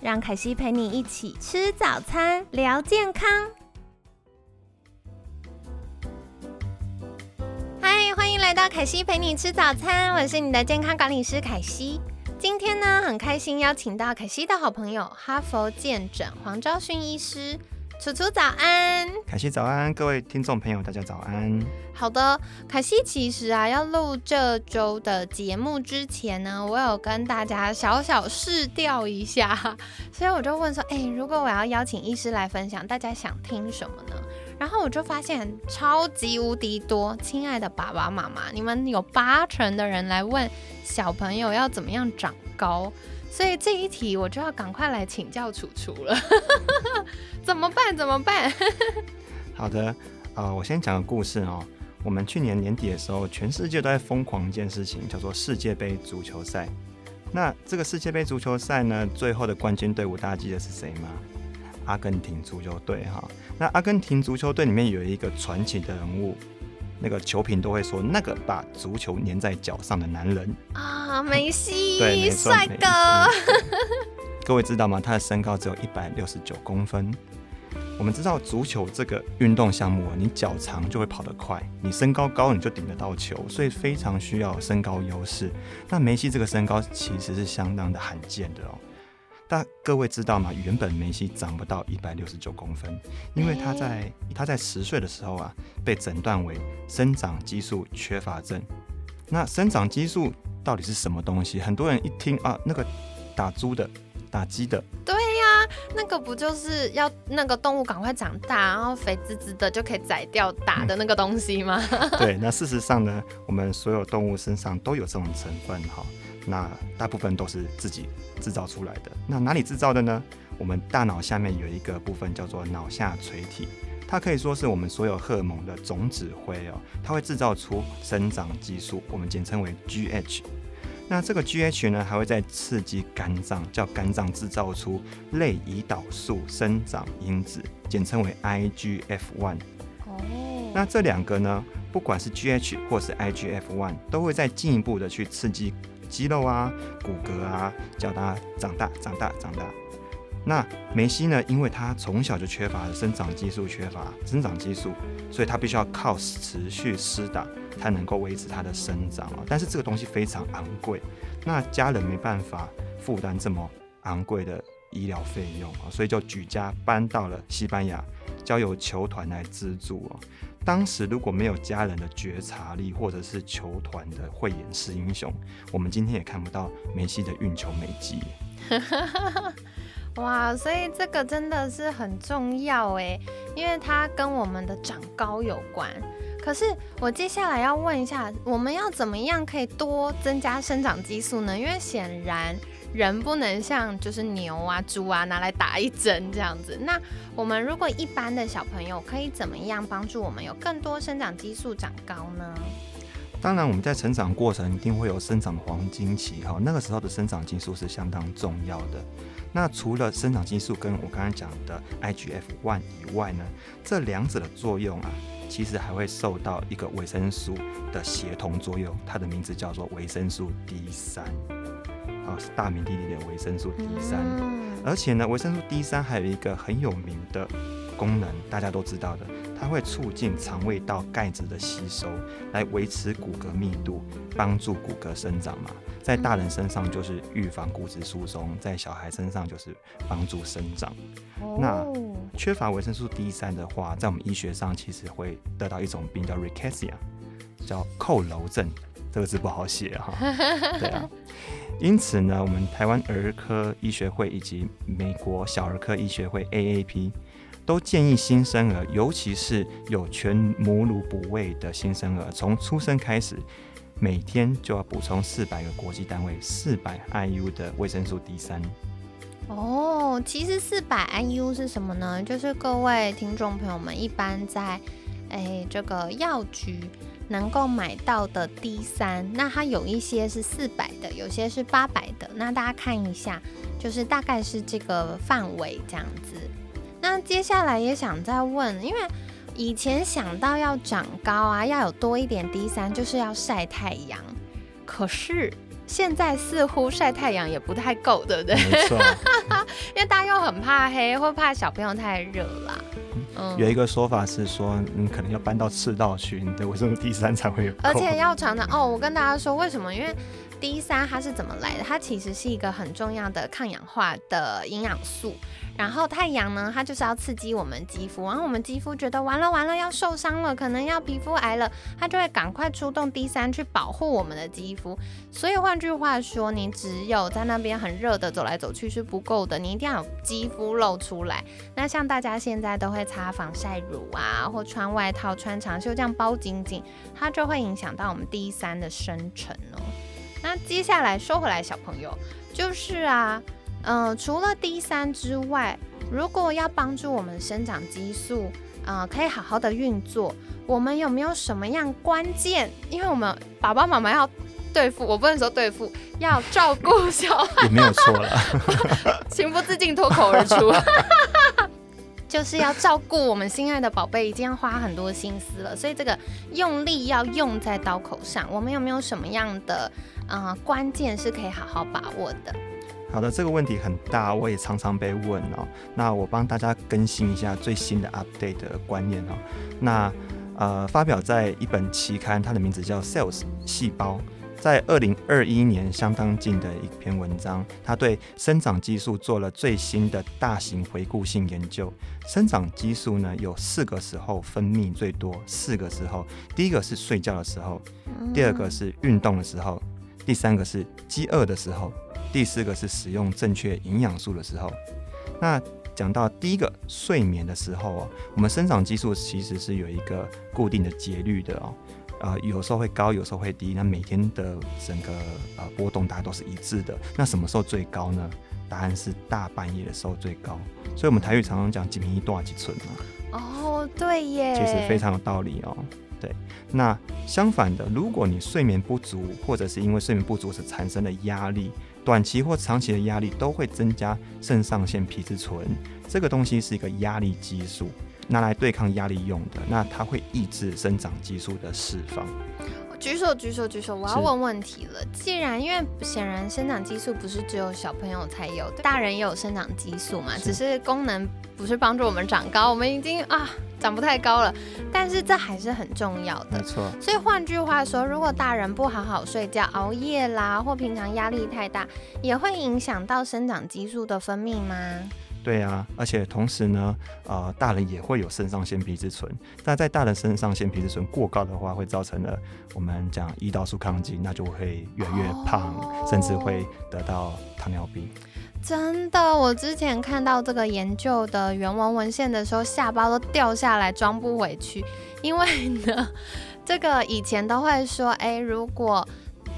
让凯西陪你一起吃早餐，聊健康。嗨，欢迎来到凯西陪你吃早餐，我是你的健康管理师凯西。今天呢，很开心邀请到凯西的好朋友哈佛健诊黄昭勋医师。楚楚早安，凯西早安，各位听众朋友大家早安。好的，凯西其实啊，要录这周的节目之前呢，我有跟大家小小试调一下，所以我就问说，哎，如果我要邀请医师来分享，大家想听什么呢？然后我就发现超级无敌多，亲爱的爸爸妈妈，你们有八成的人来问小朋友要怎么样长高。所以这一题我就要赶快来请教楚楚了，怎么办？怎么办？好的，呃，我先讲个故事哦。我们去年年底的时候，全世界都在疯狂一件事情，叫做世界杯足球赛。那这个世界杯足球赛呢，最后的冠军队伍大家记得是谁吗？阿根廷足球队哈。那阿根廷足球队里面有一个传奇的人物。那个球评都会说，那个把足球粘在脚上的男人啊，梅西，对，帅哥。各位知道吗？他的身高只有一百六十九公分。我们知道足球这个运动项目，你脚长就会跑得快，你身高高你就顶得到球，所以非常需要身高优势。那梅西这个身高其实是相当的罕见的哦。但各位知道吗？原本梅西长不到一百六十九公分，因为他在他在十岁的时候啊，被诊断为生长激素缺乏症。那生长激素到底是什么东西？很多人一听啊，那个打猪的、打鸡的，对呀，那个不就是要那个动物赶快长大，然后肥滋滋的就可以宰掉打的那个东西吗？对，那事实上呢，我们所有动物身上都有这种成分哈。那大部分都是自己制造出来的。那哪里制造的呢？我们大脑下面有一个部分叫做脑下垂体，它可以说是我们所有荷尔蒙的总指挥哦。它会制造出生长激素，我们简称为 GH。那这个 GH 呢，还会在刺激肝脏，叫肝脏制造出类胰岛素生长因子，简称为 IGF-1。哦。那这两个呢，不管是 GH 或是 IGF-1，都会再进一步的去刺激。肌肉啊，骨骼啊，叫它长大、长大、长大。那梅西呢？因为他从小就缺乏生长激素，缺乏生长激素，所以他必须要靠持续施打才能够维持他的生长啊。但是这个东西非常昂贵，那家人没办法负担这么昂贵的医疗费用啊，所以就举家搬到了西班牙，交由球团来资助啊。当时如果没有家人的觉察力，或者是球团的慧眼识英雄，我们今天也看不到梅西的运球美技。哇，所以这个真的是很重要哎，因为它跟我们的长高有关。可是我接下来要问一下，我们要怎么样可以多增加生长激素呢？因为显然。人不能像就是牛啊、猪啊拿来打一针这样子。那我们如果一般的小朋友可以怎么样帮助我们有更多生长激素长高呢？当然，我们在成长过程一定会有生长黄金期哈，那个时候的生长激素是相当重要的。那除了生长激素跟我刚刚讲的 IGF one 以外呢，这两者的作用啊，其实还会受到一个维生素的协同作用，它的名字叫做维生素 D 三。啊，是大名鼎鼎的维生素 D 三，而且呢，维生素 D 三还有一个很有名的功能，大家都知道的，它会促进肠胃道钙质的吸收，来维持骨骼密度，帮助骨骼生长嘛。在大人身上就是预防骨质疏松，在小孩身上就是帮助生长。那缺乏维生素 D 三的话，在我们医学上其实会得到一种病叫 rickettsia，叫扣楼症。这个字不好写哈，对啊，因此呢，我们台湾儿科医学会以及美国小儿科医学会 AAP 都建议新生儿，尤其是有全母乳哺喂的新生儿，从出生开始，每天就要补充四百个国际单位四百 IU 的维生素 D 三。哦，其实四百 IU 是什么呢？就是各位听众朋友们一般在诶这个药局能够买到的 D 三，那它有一些是四百的，有些是八百的，那大家看一下，就是大概是这个范围这样子。那接下来也想再问，因为以前想到要长高啊，要有多一点 D 三，就是要晒太阳，可是。现在似乎晒太阳也不太够，对不对？没错，因为大家又很怕黑，会怕小朋友太热啦。嗯，有一个说法是说，你可能要搬到赤道去，你的维生素 D 三才会有。而且要常常哦，我跟大家说为什么？因为 D 三它是怎么来的？它其实是一个很重要的抗氧化的营养素。然后太阳呢，它就是要刺激我们肌肤，然后我们肌肤觉得完了完了要受伤了，可能要皮肤癌了，它就会赶快出动 D 三去保护我们的肌肤。所以换句话说，你只有在那边很热的走来走去是不够的，你一定要有肌肤露出来。那像大家现在都会擦防晒乳啊，或穿外套、穿长袖这样包紧紧，它就会影响到我们 D 三的生成哦。那接下来说回来，小朋友就是啊。嗯，除了 D 三之外，如果要帮助我们生长激素，啊，可以好好的运作，我们有没有什么样关键？因为我们爸爸妈妈要对付，我不能说对付，要照顾小孩，也没有错了，情不自禁脱口而出，就是要照顾我们心爱的宝贝，已经要花很多心思了，所以这个用力要用在刀口上。我们有没有什么样的呃关键是可以好好把握的？好的，这个问题很大，我也常常被问哦。那我帮大家更新一下最新的 update 的观念哦。那呃，发表在一本期刊，它的名字叫《Cells 细胞》，在二零二一年相当近的一篇文章，它对生长激素做了最新的大型回顾性研究。生长激素呢，有四个时候分泌最多，四个时候，第一个是睡觉的时候，第二个是运动的时候，第三个是饥饿的时候。第四个是使用正确营养素的时候。那讲到第一个睡眠的时候哦，我们生长激素其实是有一个固定的节律的哦，呃，有时候会高，有时候会低。那每天的整个呃波动大家都是一致的。那什么时候最高呢？答案是大半夜的时候最高。所以我们台语常常讲“几米一多少几寸”嘛。哦，对耶。其实非常有道理哦。对。那相反的，如果你睡眠不足，或者是因为睡眠不足所产生的压力。短期或长期的压力都会增加肾上腺皮质醇，这个东西是一个压力激素，拿来对抗压力用的。那它会抑制生长激素的释放。举手举手举手！我要问问题了。既然因为显然生长激素不是只有小朋友才有，大人也有生长激素嘛，只是功能不是帮助我们长高，我们已经啊。长不太高了，但是这还是很重要的。没错。所以换句话说，如果大人不好好睡觉、熬夜啦，或平常压力太大，也会影响到生长激素的分泌吗？对啊，而且同时呢，呃，大人也会有肾上腺皮质醇。那在大人肾上腺皮质醇过高的话，会造成了我们讲胰岛素抗进，那就会越来越胖，甚至会得到糖尿病。真的，我之前看到这个研究的原文文献的时候，下巴都掉下来，装不回去。因为呢，这个以前都会说，哎，如果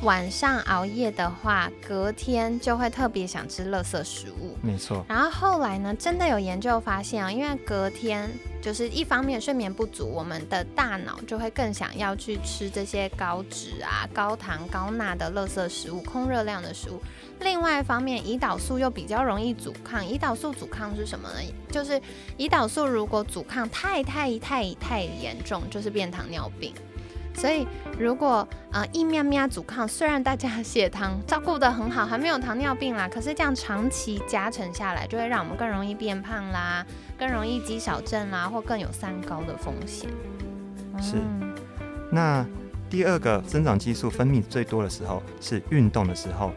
晚上熬夜的话，隔天就会特别想吃垃圾食物。没错。然后后来呢，真的有研究发现啊，因为隔天就是一方面睡眠不足，我们的大脑就会更想要去吃这些高脂啊、高糖、高钠的垃圾食物、空热量的食物。另外一方面，胰岛素又比较容易阻抗。胰岛素阻抗是什么呢？就是胰岛素如果阻抗太太太太严重，就是变糖尿病。所以如果呃一喵喵阻抗，虽然大家血糖照顾得很好，还没有糖尿病啦，可是这样长期加成下来，就会让我们更容易变胖啦，更容易肌少症啦，或更有三高的风险。是。那第二个生长激素分泌最多的时候是运动的时候。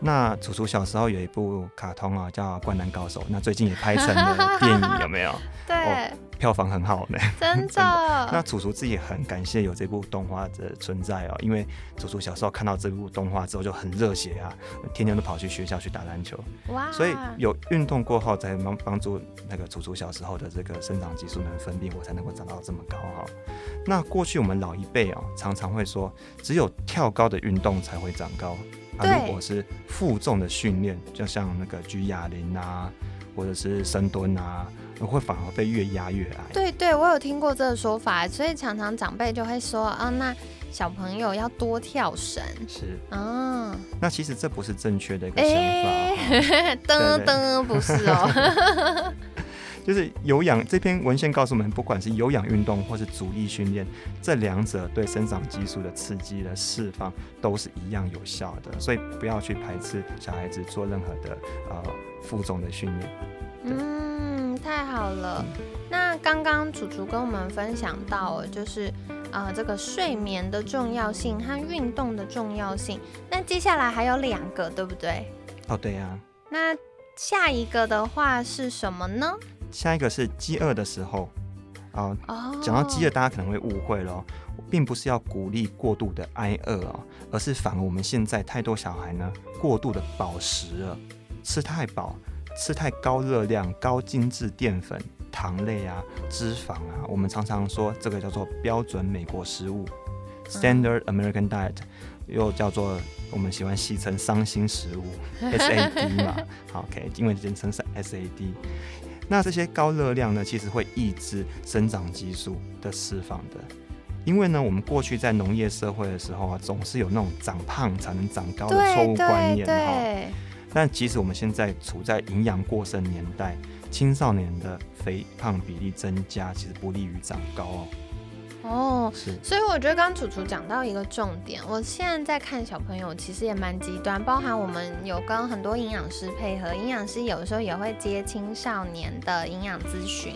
那楚楚小时候有一部卡通啊，叫《灌篮高手》，那最近也拍成了电影，有没有？对，票房很好呢。真的。那楚楚自己很感谢有这部动画的存在哦，因为楚楚小时候看到这部动画之后就很热血啊，天天都跑去学校去打篮球。哇！所以有运动过后，才帮帮助那个楚楚小时候的这个生长激素能分泌，我才能够长到这么高哈。那过去我们老一辈哦，常常会说，只有跳高的运动才会长高。啊，如果是负重的训练，就像那个举哑铃啊，或者是深蹲啊，会反而被越压越矮。对对，我有听过这个说法，所以常常长辈就会说啊，那小朋友要多跳绳。是，啊，那其实这不是正确的一个想法。噔对噔，不是哦。就是有氧这篇文献告诉我们，不管是有氧运动或是阻力训练，这两者对生长激素的刺激的释放都是一样有效的，所以不要去排斥小孩子做任何的呃负重的训练。嗯，太好了。那刚刚楚楚跟我们分享到，就是呃这个睡眠的重要性和运动的重要性。那接下来还有两个，对不对？哦，对呀、那下一个的话是什么呢？下一个是饥饿的时候，啊、哦，讲到饥饿，大家可能会误会咯，并不是要鼓励过度的挨饿哦，而是反而我们现在太多小孩呢，过度的饱食了，吃太饱，吃太高热量、高精致淀粉、糖类啊、脂肪啊，我们常常说这个叫做标准美国食物。（Standard American Diet），又叫做我们喜欢戏称伤心食物 （SAD） 嘛。好，OK，因为简称是 SAD。那这些高热量呢，其实会抑制生长激素的释放的。因为呢，我们过去在农业社会的时候啊，总是有那种长胖才能长高的错误观念哈。但其实我们现在处在营养过剩年代，青少年的肥胖比例增加，其实不利于长高哦。哦。所以我觉得刚刚楚楚讲到一个重点，我现在在看小朋友其实也蛮极端，包含我们有跟很多营养师配合，营养师有时候也会接青少年的营养咨询。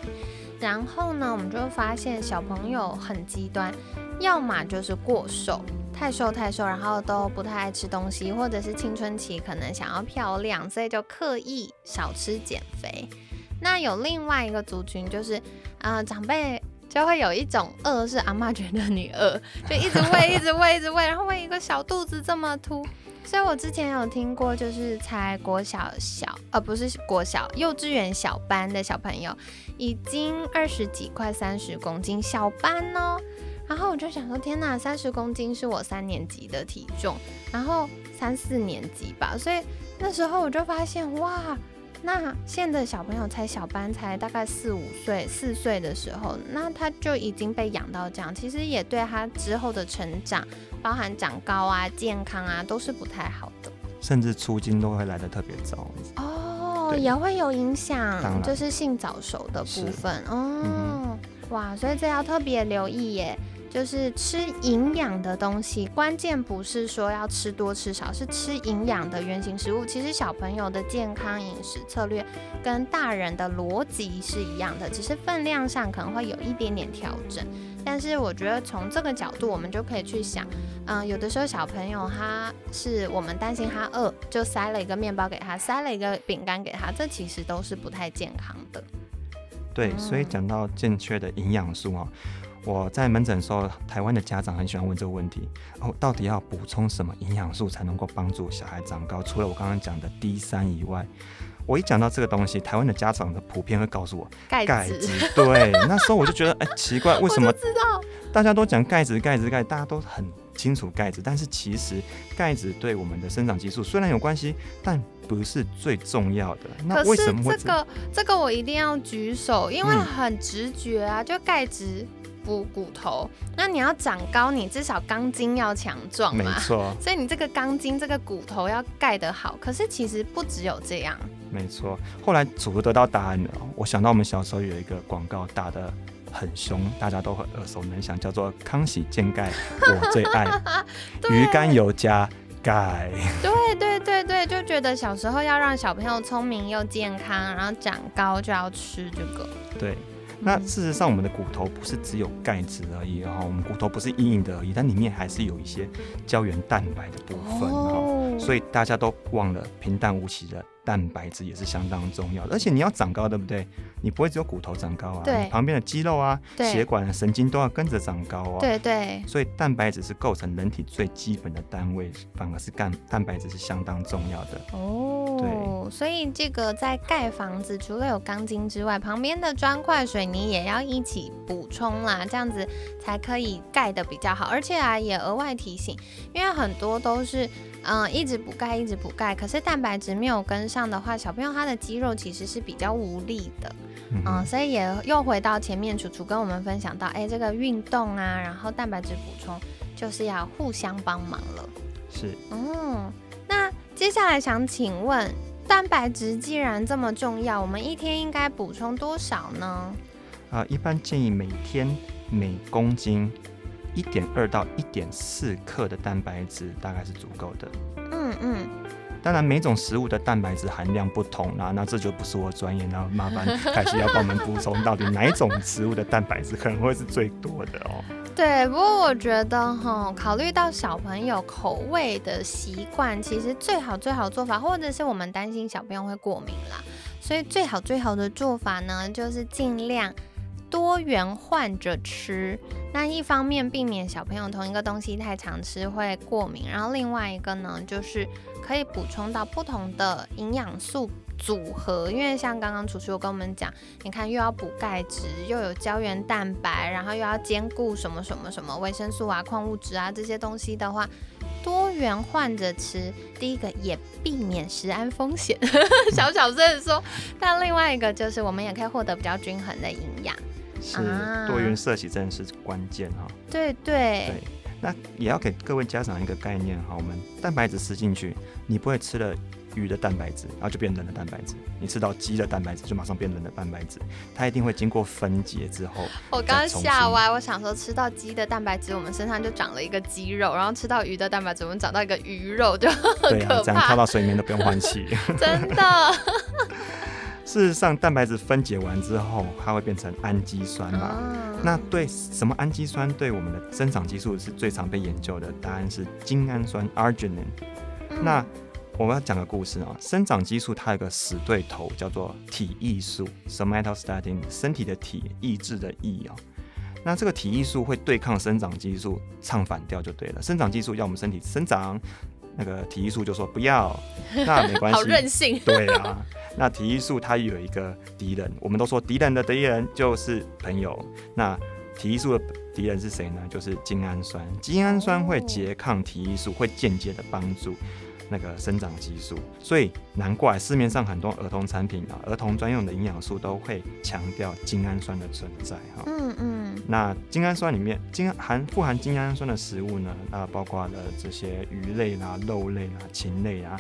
然后呢，我们就会发现小朋友很极端，要么就是过瘦，太瘦太瘦，然后都不太爱吃东西，或者是青春期可能想要漂亮，所以就刻意少吃减肥。那有另外一个族群就是，呃，长辈就会有一种饿，是阿妈觉得你饿，就一直喂，一直喂，一直喂，然后喂一个小肚子这么凸。所以我之前有听过，就是才国小小，呃，不是国小，幼稚园小班的小朋友，已经二十几块三十公斤，小班哦。然后我就想说，天呐，三十公斤是我三年级的体重，然后三四年级吧，所以那时候我就发现，哇，那现在的小朋友才小班，才大概四五岁、四岁的时候，那他就已经被养到这样，其实也对他之后的成长，包含长高啊、健康啊，都是不太好的。甚至出经都会来的特别早。哦，也会有影当响，就是性早熟的部分。哦，嗯哇，所以这要特别留意耶。就是吃营养的东西，关键不是说要吃多吃少，是吃营养的原型食物。其实小朋友的健康饮食策略跟大人的逻辑是一样的，只是分量上可能会有一点点调整。但是我觉得从这个角度，我们就可以去想，嗯、有的时候小朋友他是我们担心他饿，就塞了一个面包给他，塞了一个饼干给他，这其实都是不太健康的。对，所以嗯讲到正确的营养素哦，我在门诊的时候，台湾的家长很喜欢问这个问题哦，到底要补充什么营养素才能够帮助小孩长高？除了我刚刚讲的 D 三以外，我一讲到这个东西，台湾的家长的普遍会告诉我钙质。对，那时候我就觉得，哎，奇怪，为什么知道？大家都讲钙质、钙质、钙，大家都很清楚钙质，但是其实钙质对我们的生长激素虽然有关系，但不是最重要的。那为什么会这这个这个我一定要举手，因为嗯很直觉啊，就钙质补骨头。那你要长高，你至少钢筋要强壮没。错，所以你这个钢筋、这个骨头要盖得好，可是其实不只有这样。没错。后来组合得到答案了，我想到我们小时候有一个广告打的很凶，大家都很耳熟能详，叫做“康熙健钙，我最爱 ”，鱼肝油加钙。对对对对，就觉得小时候要让小朋友聪明又健康，然后长高就要吃这个。对。那事实上，我们的骨头不是只有钙质而已哦，我们骨头不是硬硬的而已，但里面还是有一些胶原蛋白的部分哦。哦所以大家都忘了平淡无奇的蛋白质也是相当重要的。而且你要长高，对不对？你不会只有骨头长高啊，对你旁边的肌肉啊、对血管、神经都要跟着长高啊。对对，所以蛋白质是构成人体最基本的单位，反而是干蛋白质是相当重要的。哦，对所以这个在盖房子，除了有钢筋之外，旁边的砖块、水泥也要一起补充啦，这样子才可以盖的比较好。而且啊，也额外提醒，因为很多都是嗯、呃一直补钙，一直补钙，可是蛋白质没有跟上的话，小朋友他的肌肉其实是比较无力的。嗯嗯，所以也又回到前面，楚楚跟我们分享到，哎，这个运动啊，然后蛋白质补充就是要互相帮忙了。是。嗯，那接下来想请问，蛋白质既然这么重要，我们一天应该补充多少呢？啊、一般建议每天每公斤一点二到一点四克的蛋白质大概是足够的。嗯嗯，当然，每种食物的蛋白质含量不同啦，那这就不是我专业，那麻烦凯西要帮我们补充，到底哪一种食物的蛋白质可能会是最多的哦。对。不过我觉得哈，考虑到小朋友口味的习惯，其实最好最好做法，或者是我们担心小朋友会过敏啦，所以最好最好的做法呢，就是尽量。多元换着吃，那一方面避免小朋友同一个东西太常吃会过敏，然后另外一个呢，就是可以补充到不同的营养素组合，因为像刚刚楚楚有跟我们讲，你看又要补钙质，又有胶原蛋白，然后又要兼顾什么什么什么维生素啊、矿物质啊这些东西的话，多元换着吃，第一个也避免食安风险，小小声说，但另外一个就是我们也可以获得比较均衡的营养。是啊多元摄取真的是关键哈。对对对，那也要给各位家长一个概念哈，我们蛋白质吃进去，你不会吃了鱼的蛋白质，然后就变人的蛋白质；你吃到鸡的蛋白质，就马上变人的蛋白质。它一定会经过分解之后，我刚刚吓歪，我想说吃到鸡的蛋白质，我们身上就长了一个鸡肉，然后吃到鱼的蛋白质，我们长到一个鱼肉，就很对啊，这样跳，到水里面都不用换气。真的。事实上，蛋白质分解完之后，它会变成氨基酸嘛。啊那对什么氨基酸对我们的生长激素是最常被研究的？答案是精氨酸 （arginine）。嗯那我们要讲个故事啊，生长激素它有个死对头叫做体抑素 （somatostatin），身体的体，抑制的抑啊。那这个体抑素会对抗生长激素，唱反调就对了。生长激素要我们身体生长，那个体育素就说不要，那没关系 好，任性。对啊，那体育素它有一个敌人，我们都说敌人的敌人就是朋友。那体育素的敌人是谁呢？就是精氨酸。精氨酸会拮抗体育素，会间接的帮助那个生长激素。所以难怪市面上很多儿童产品啊，儿童专用的营养素都会强调精氨酸的存在哈。嗯嗯那精氨酸里面，精含富含精氨酸的食物呢，那包括了这些鱼类啦、肉类啦、禽类啊、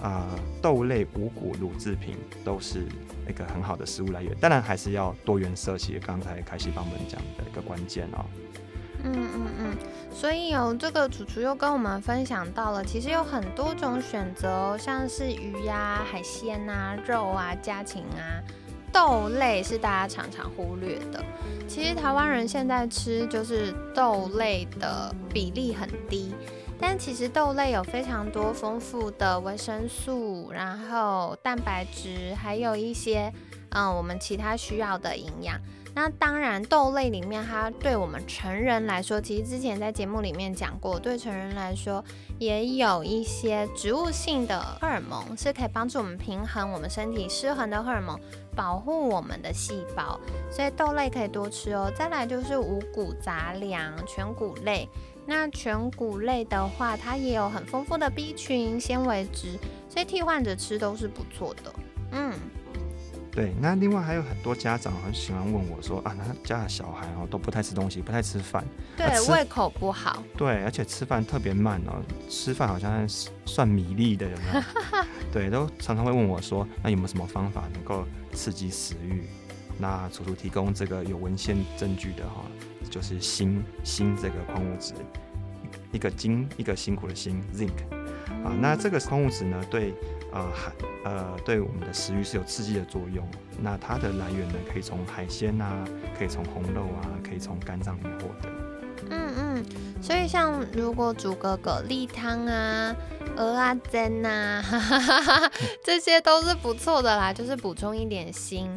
啊、豆类、五谷、乳制品，都是一个很好的食物来源。当然还是要多元摄取，刚才凯西帮我们讲的一个关键哦。嗯嗯嗯，所以有这个楚楚又跟我们分享到了，其实有很多种选择哦，像是鱼呀、海鲜啊、肉啊、家禽啊。豆类是大家常常忽略的，其实台湾人现在吃就是豆类的比例很低，但其实豆类有非常多丰富的维生素，然后蛋白质，还有一些嗯我们其他需要的营养。那当然，豆类里面它对我们成人来说，其实之前在节目里面讲过，对成人来说也有一些植物性的荷尔蒙，是可以帮助我们平衡我们身体失衡的荷尔蒙，保护我们的细胞。所以豆类可以多吃哦。再来就是五谷杂粮、全谷类。那全谷类的话，它也有很丰富的 B 群、纤维质，所以替换着吃都是不错的。嗯。对，那另外还有很多家长很喜欢问我说啊，他家的小孩哦都不太吃东西，不太吃饭，对啊，胃口不好。对，而且吃饭特别慢哦，吃饭好像算米粒的，有没有？对，都常常会问我说，那有没有什么方法能够刺激食欲？那楚楚提供这个有文献证据的哈，就是锌锌这个矿物质，一个金一个辛苦的辛 zinc 啊，那这个矿物质呢，对呃海呃对我们的食欲是有刺激的作用。那它的来源呢，可以从海鲜啊，可以从红肉啊，可以从肝脏里面获得。嗯嗯，所以像如果煮个蛤蜊汤啊，鹅啊煎呐，这些都是不错的啦，就是补充一点锌。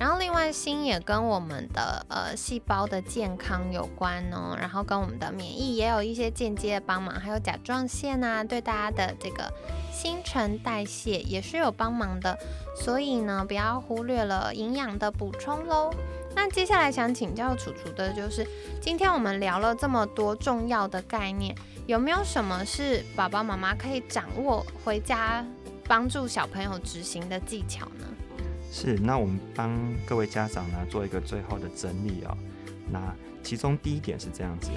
然后另外锌也跟我们的呃细胞的健康有关哦，然后跟我们的免疫也有一些间接的帮忙，还有甲状腺啊，对大家的这个新陈代谢也是有帮忙的。所以呢，不要忽略了营养的补充喽。那接下来想请教楚楚的就是，今天我们聊了这么多重要的概念。有没有什么是爸爸妈妈可以掌握回家帮助小朋友执行的技巧呢？是，那我们帮各位家长呢做一个最后的整理哦。那其中第一点是这样子：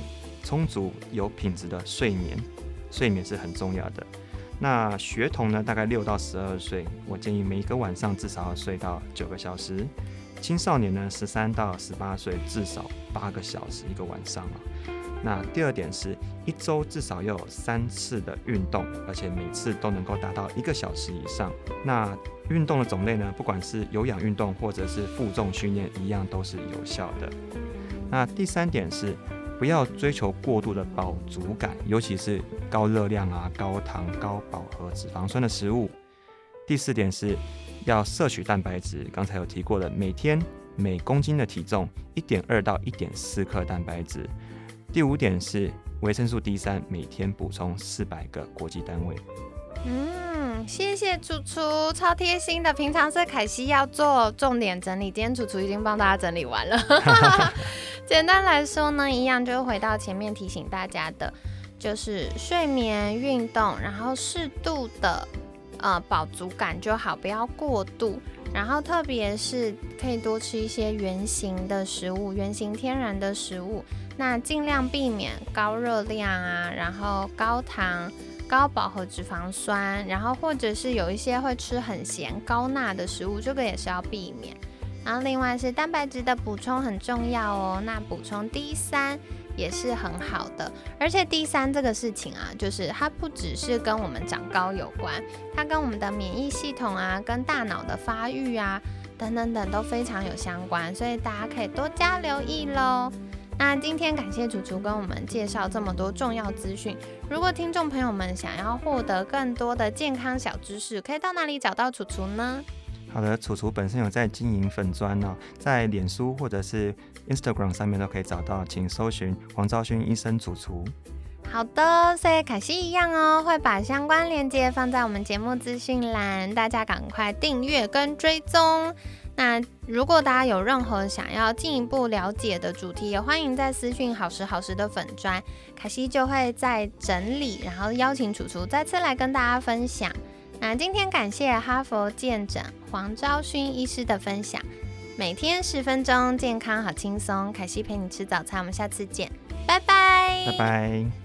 充足有品质的睡眠，睡眠是很重要的。那学童呢，大概六到十二岁，我建议每一个晚上至少要睡到九个小时；青少年呢，十三到十八岁至少八个小时一个晚上啊。那第二点是一周至少要有三次的运动，而且每次都能够达到一个小时以上。那运动的种类呢，不管是有氧运动或者是负重训练，一样都是有效的。那第三点是不要追求过度的饱足感，尤其是高热量啊、高糖、高饱和脂肪酸的食物。第四点是要摄取蛋白质，刚才有提过的，每天每公斤的体重一点二到一点四克蛋白质。第五点是维生素 D 三，每天补充四百个国际单位。嗯，谢谢楚楚，超贴心的。平常是凯西要做重点整理，今天楚楚已经帮大家整理完了。简单来说呢，一样就回到前面提醒大家的，就是睡眠、运动，然后适度的呃饱足感就好，不要过度。然后特别是可以多吃一些圆形的食物，圆形天然的食物。那尽量避免高热量啊，然后高糖、高饱和脂肪酸，然后或者是有一些会吃很咸、高钠的食物，这个也是要避免。然后另外是蛋白质的补充很重要哦，那补充 D 三也是很好的。而且 D 三这个事情啊，就是它不只是跟我们长高有关，它跟我们的免疫系统啊、跟大脑的发育啊等等等都非常有相关，所以大家可以多加留意喽。那今天感谢楚楚跟我们介绍这么多重要资讯。如果听众朋友们想要获得更多的健康小知识，可以到哪里找到楚楚呢？好的，楚楚本身有在经营粉砖哦，在脸书或者是 Instagram 上面都可以找到，请搜寻黄昭勋医生楚楚。好的，所以凯西一样哦，会把相关链接放在我们节目资讯栏，大家赶快订阅跟追踪。那如果大家有任何想要进一步了解的主题，也欢迎在私讯好时好时的粉砖，凯西就会在整理，然后邀请楚楚再次来跟大家分享。那今天感谢哈佛健诊黄昭勋医师的分享，每天十分钟，健康好轻松，凯西陪你吃早餐，我们下次见，拜拜，拜拜。